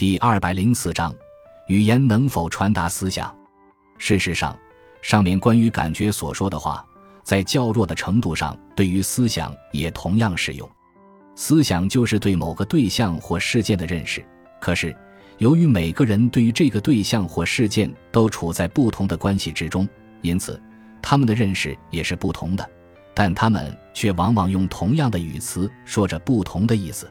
第二百零四章：语言能否传达思想？事实上，上面关于感觉所说的话，在较弱的程度上对于思想也同样适用。思想就是对某个对象或事件的认识。可是，由于每个人对于这个对象或事件都处在不同的关系之中，因此他们的认识也是不同的。但他们却往往用同样的语词说着不同的意思。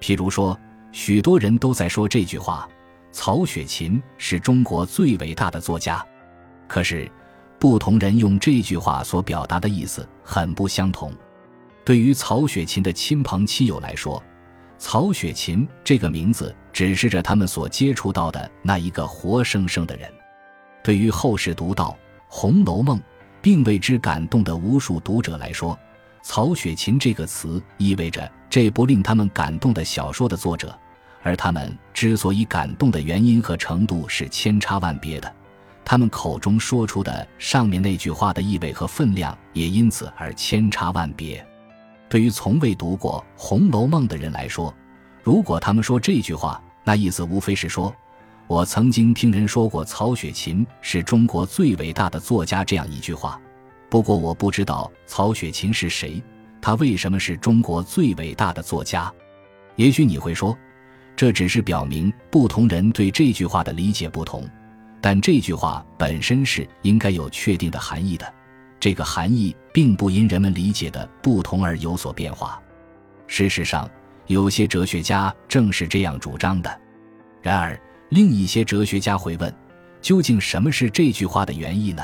譬如说，许多人都在说这句话：“曹雪芹是中国最伟大的作家。”可是，不同人用这句话所表达的意思很不相同。对于曹雪芹的亲朋戚友来说，曹雪芹这个名字指示着他们所接触到的那一个活生生的人；对于后世读到《红楼梦》并为之感动的无数读者来说，曹雪芹这个词意味着这部令他们感动的小说的作者，而他们之所以感动的原因和程度是千差万别的。他们口中说出的上面那句话的意味和分量也因此而千差万别。对于从未读过《红楼梦》的人来说，如果他们说这句话，那意思无非是说：“我曾经听人说过曹雪芹是中国最伟大的作家。”这样一句话。不过我不知道曹雪芹是谁，他为什么是中国最伟大的作家？也许你会说，这只是表明不同人对这句话的理解不同。但这句话本身是应该有确定的含义的，这个含义并不因人们理解的不同而有所变化。事实上，有些哲学家正是这样主张的。然而，另一些哲学家会问：究竟什么是这句话的原意呢？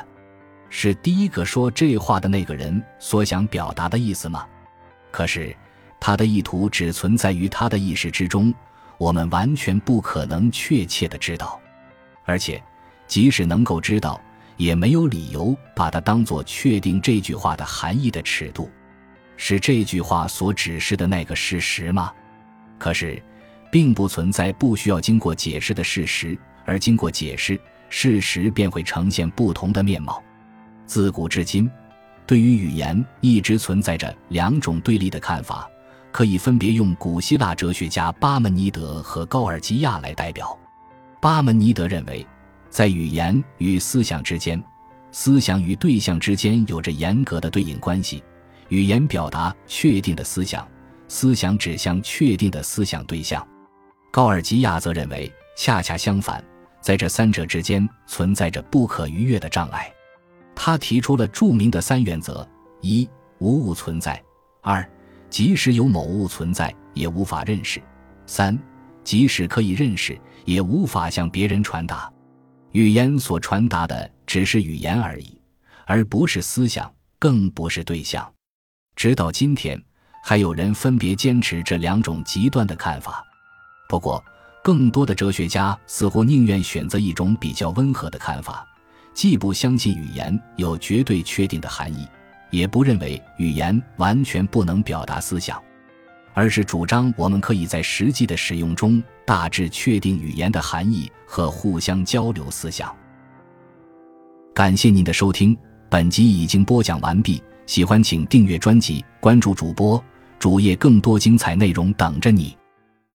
是第一个说这话的那个人所想表达的意思吗？可是，他的意图只存在于他的意识之中，我们完全不可能确切的知道，而且。即使能够知道，也没有理由把它当作确定这句话的含义的尺度，是这句话所指示的那个事实吗？可是，并不存在不需要经过解释的事实，而经过解释，事实便会呈现不同的面貌。自古至今，对于语言一直存在着两种对立的看法，可以分别用古希腊哲学家巴门尼德和高尔基亚来代表。巴门尼德认为。在语言与思想之间，思想与对象之间有着严格的对应关系。语言表达确定的思想，思想指向确定的思想对象。高尔基亚则认为，恰恰相反，在这三者之间存在着不可逾越的障碍。他提出了著名的三原则：一、无物存在；二、即使有某物存在，也无法认识；三、即使可以认识，也无法向别人传达。语言所传达的只是语言而已，而不是思想，更不是对象。直到今天，还有人分别坚持这两种极端的看法。不过，更多的哲学家似乎宁愿选择一种比较温和的看法，既不相信语言有绝对确定的含义，也不认为语言完全不能表达思想。而是主张我们可以在实际的使用中大致确定语言的含义和互相交流思想。感谢您的收听，本集已经播讲完毕。喜欢请订阅专辑，关注主播主页，更多精彩内容等着你。